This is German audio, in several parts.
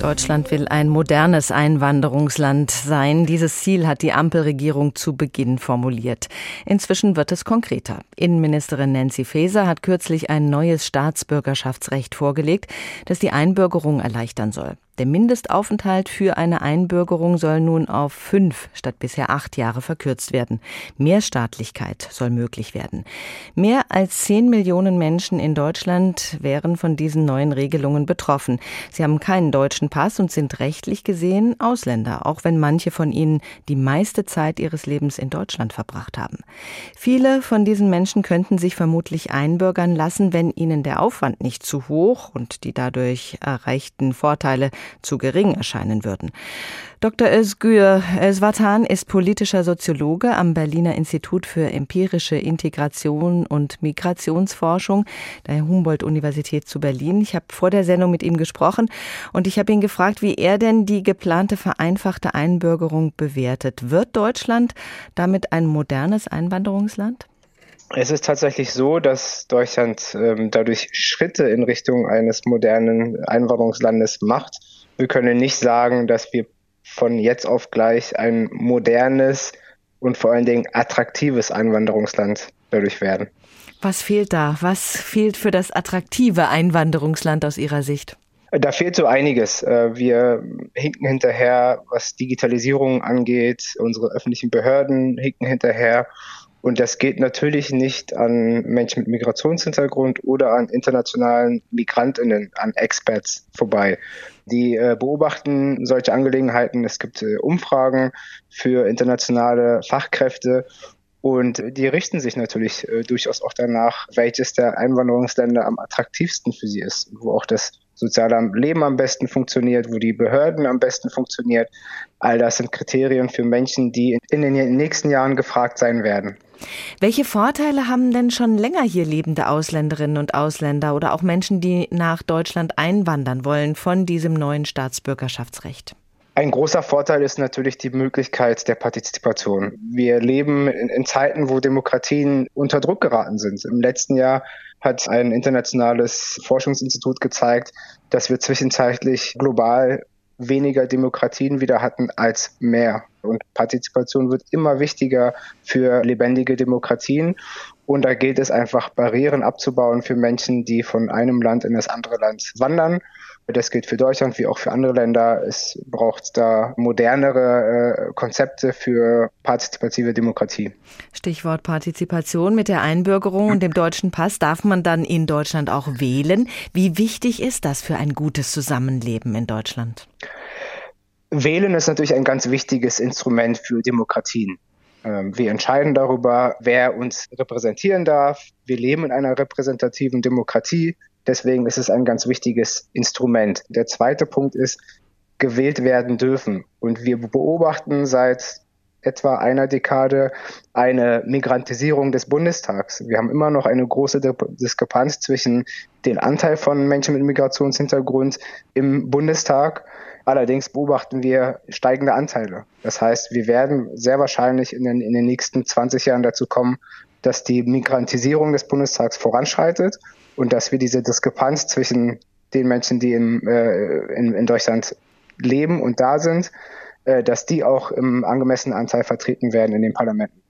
Deutschland will ein modernes Einwanderungsland sein. Dieses Ziel hat die Ampelregierung zu Beginn formuliert. Inzwischen wird es konkreter. Innenministerin Nancy Faeser hat kürzlich ein neues Staatsbürgerschaftsrecht vorgelegt, das die Einbürgerung erleichtern soll. Der Mindestaufenthalt für eine Einbürgerung soll nun auf fünf statt bisher acht Jahre verkürzt werden. Mehrstaatlichkeit soll möglich werden. Mehr als zehn Millionen Menschen in Deutschland wären von diesen neuen Regelungen betroffen. Sie haben keinen deutschen Pass und sind rechtlich gesehen Ausländer, auch wenn manche von ihnen die meiste Zeit ihres Lebens in Deutschland verbracht haben. Viele von diesen Menschen könnten sich vermutlich einbürgern lassen, wenn ihnen der Aufwand nicht zu hoch und die dadurch erreichten Vorteile zu gering erscheinen würden. Dr. Özgür Özvatan ist politischer Soziologe am Berliner Institut für empirische Integration und Migrationsforschung der Humboldt-Universität zu Berlin. Ich habe vor der Sendung mit ihm gesprochen und ich habe ihn gefragt, wie er denn die geplante vereinfachte Einbürgerung bewertet. Wird Deutschland damit ein modernes Einwanderungsland? Es ist tatsächlich so, dass Deutschland ähm, dadurch Schritte in Richtung eines modernen Einwanderungslandes macht. Wir können nicht sagen, dass wir von jetzt auf gleich ein modernes und vor allen Dingen attraktives Einwanderungsland dadurch werden. Was fehlt da? Was fehlt für das attraktive Einwanderungsland aus Ihrer Sicht? Da fehlt so einiges. Äh, wir hinken hinterher, was Digitalisierung angeht. Unsere öffentlichen Behörden hinken hinterher. Und das geht natürlich nicht an Menschen mit Migrationshintergrund oder an internationalen Migrantinnen, an Experts vorbei. Die äh, beobachten solche Angelegenheiten. Es gibt äh, Umfragen für internationale Fachkräfte und die richten sich natürlich äh, durchaus auch danach, welches der Einwanderungsländer am attraktivsten für sie ist, wo auch das soziale Leben am besten funktioniert, wo die Behörden am besten funktioniert. All das sind Kriterien für Menschen, die in den nächsten Jahren gefragt sein werden. Welche Vorteile haben denn schon länger hier lebende Ausländerinnen und Ausländer oder auch Menschen, die nach Deutschland einwandern wollen von diesem neuen Staatsbürgerschaftsrecht? Ein großer Vorteil ist natürlich die Möglichkeit der Partizipation. Wir leben in, in, Zeiten, wo Demokratien unter Druck geraten sind. Im letzten Jahr hat ein internationales Forschungsinstitut gezeigt, dass wir zwischenzeitlich global weniger Demokratien wieder hatten als mehr. Und Partizipation wird immer wichtiger für lebendige Demokratien. Und da gilt es einfach, Barrieren abzubauen für Menschen, die von einem Land in das andere Land wandern. Das gilt für Deutschland wie auch für andere Länder. Es braucht da modernere äh, Konzepte für partizipative Demokratie. Stichwort Partizipation mit der Einbürgerung und dem deutschen Pass. Darf man dann in Deutschland auch wählen? Wie wichtig ist das für ein gutes Zusammenleben in Deutschland? Wählen ist natürlich ein ganz wichtiges Instrument für Demokratien. Ähm, wir entscheiden darüber, wer uns repräsentieren darf. Wir leben in einer repräsentativen Demokratie. Deswegen ist es ein ganz wichtiges Instrument. Der zweite Punkt ist, gewählt werden dürfen. Und wir beobachten seit etwa einer Dekade eine Migrantisierung des Bundestags. Wir haben immer noch eine große Diskrepanz zwischen dem Anteil von Menschen mit Migrationshintergrund im Bundestag Allerdings beobachten wir steigende Anteile. Das heißt, wir werden sehr wahrscheinlich in den, in den nächsten 20 Jahren dazu kommen, dass die Migrantisierung des Bundestags voranschreitet und dass wir diese Diskrepanz zwischen den Menschen, die in, äh, in, in Deutschland leben und da sind, dass die auch im angemessenen Anteil vertreten werden in den Parlamenten.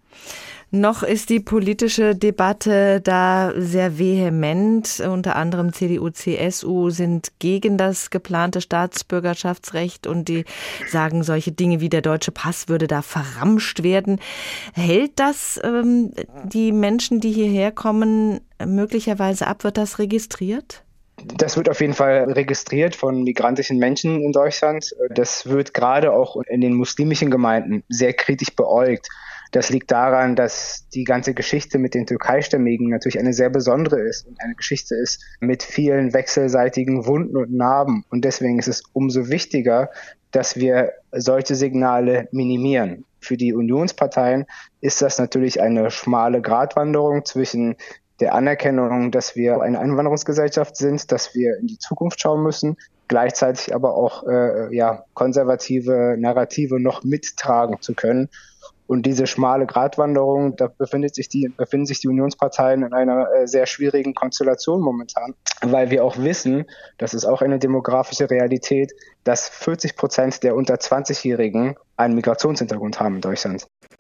Noch ist die politische Debatte da sehr vehement. Unter anderem CDU, CSU sind gegen das geplante Staatsbürgerschaftsrecht und die sagen, solche Dinge wie der deutsche Pass würde da verramscht werden. Hält das ähm, die Menschen, die hierher kommen, möglicherweise ab? Wird das registriert? Das wird auf jeden Fall registriert von migrantischen Menschen in Deutschland. Das wird gerade auch in den muslimischen Gemeinden sehr kritisch beäugt. Das liegt daran, dass die ganze Geschichte mit den Türkeistämmigen natürlich eine sehr besondere ist und eine Geschichte ist mit vielen wechselseitigen Wunden und Narben. Und deswegen ist es umso wichtiger, dass wir solche Signale minimieren. Für die Unionsparteien ist das natürlich eine schmale Gratwanderung zwischen der Anerkennung, dass wir eine Einwanderungsgesellschaft sind, dass wir in die Zukunft schauen müssen, gleichzeitig aber auch äh, ja, konservative Narrative noch mittragen zu können Und diese schmale Gratwanderung, da befindet sich die, befinden sich die Unionsparteien in einer äh, sehr schwierigen Konstellation momentan, weil wir auch wissen, das ist auch eine demografische Realität, dass 40 Prozent der unter 20-Jährigen einen Migrationshintergrund haben in Deutschland.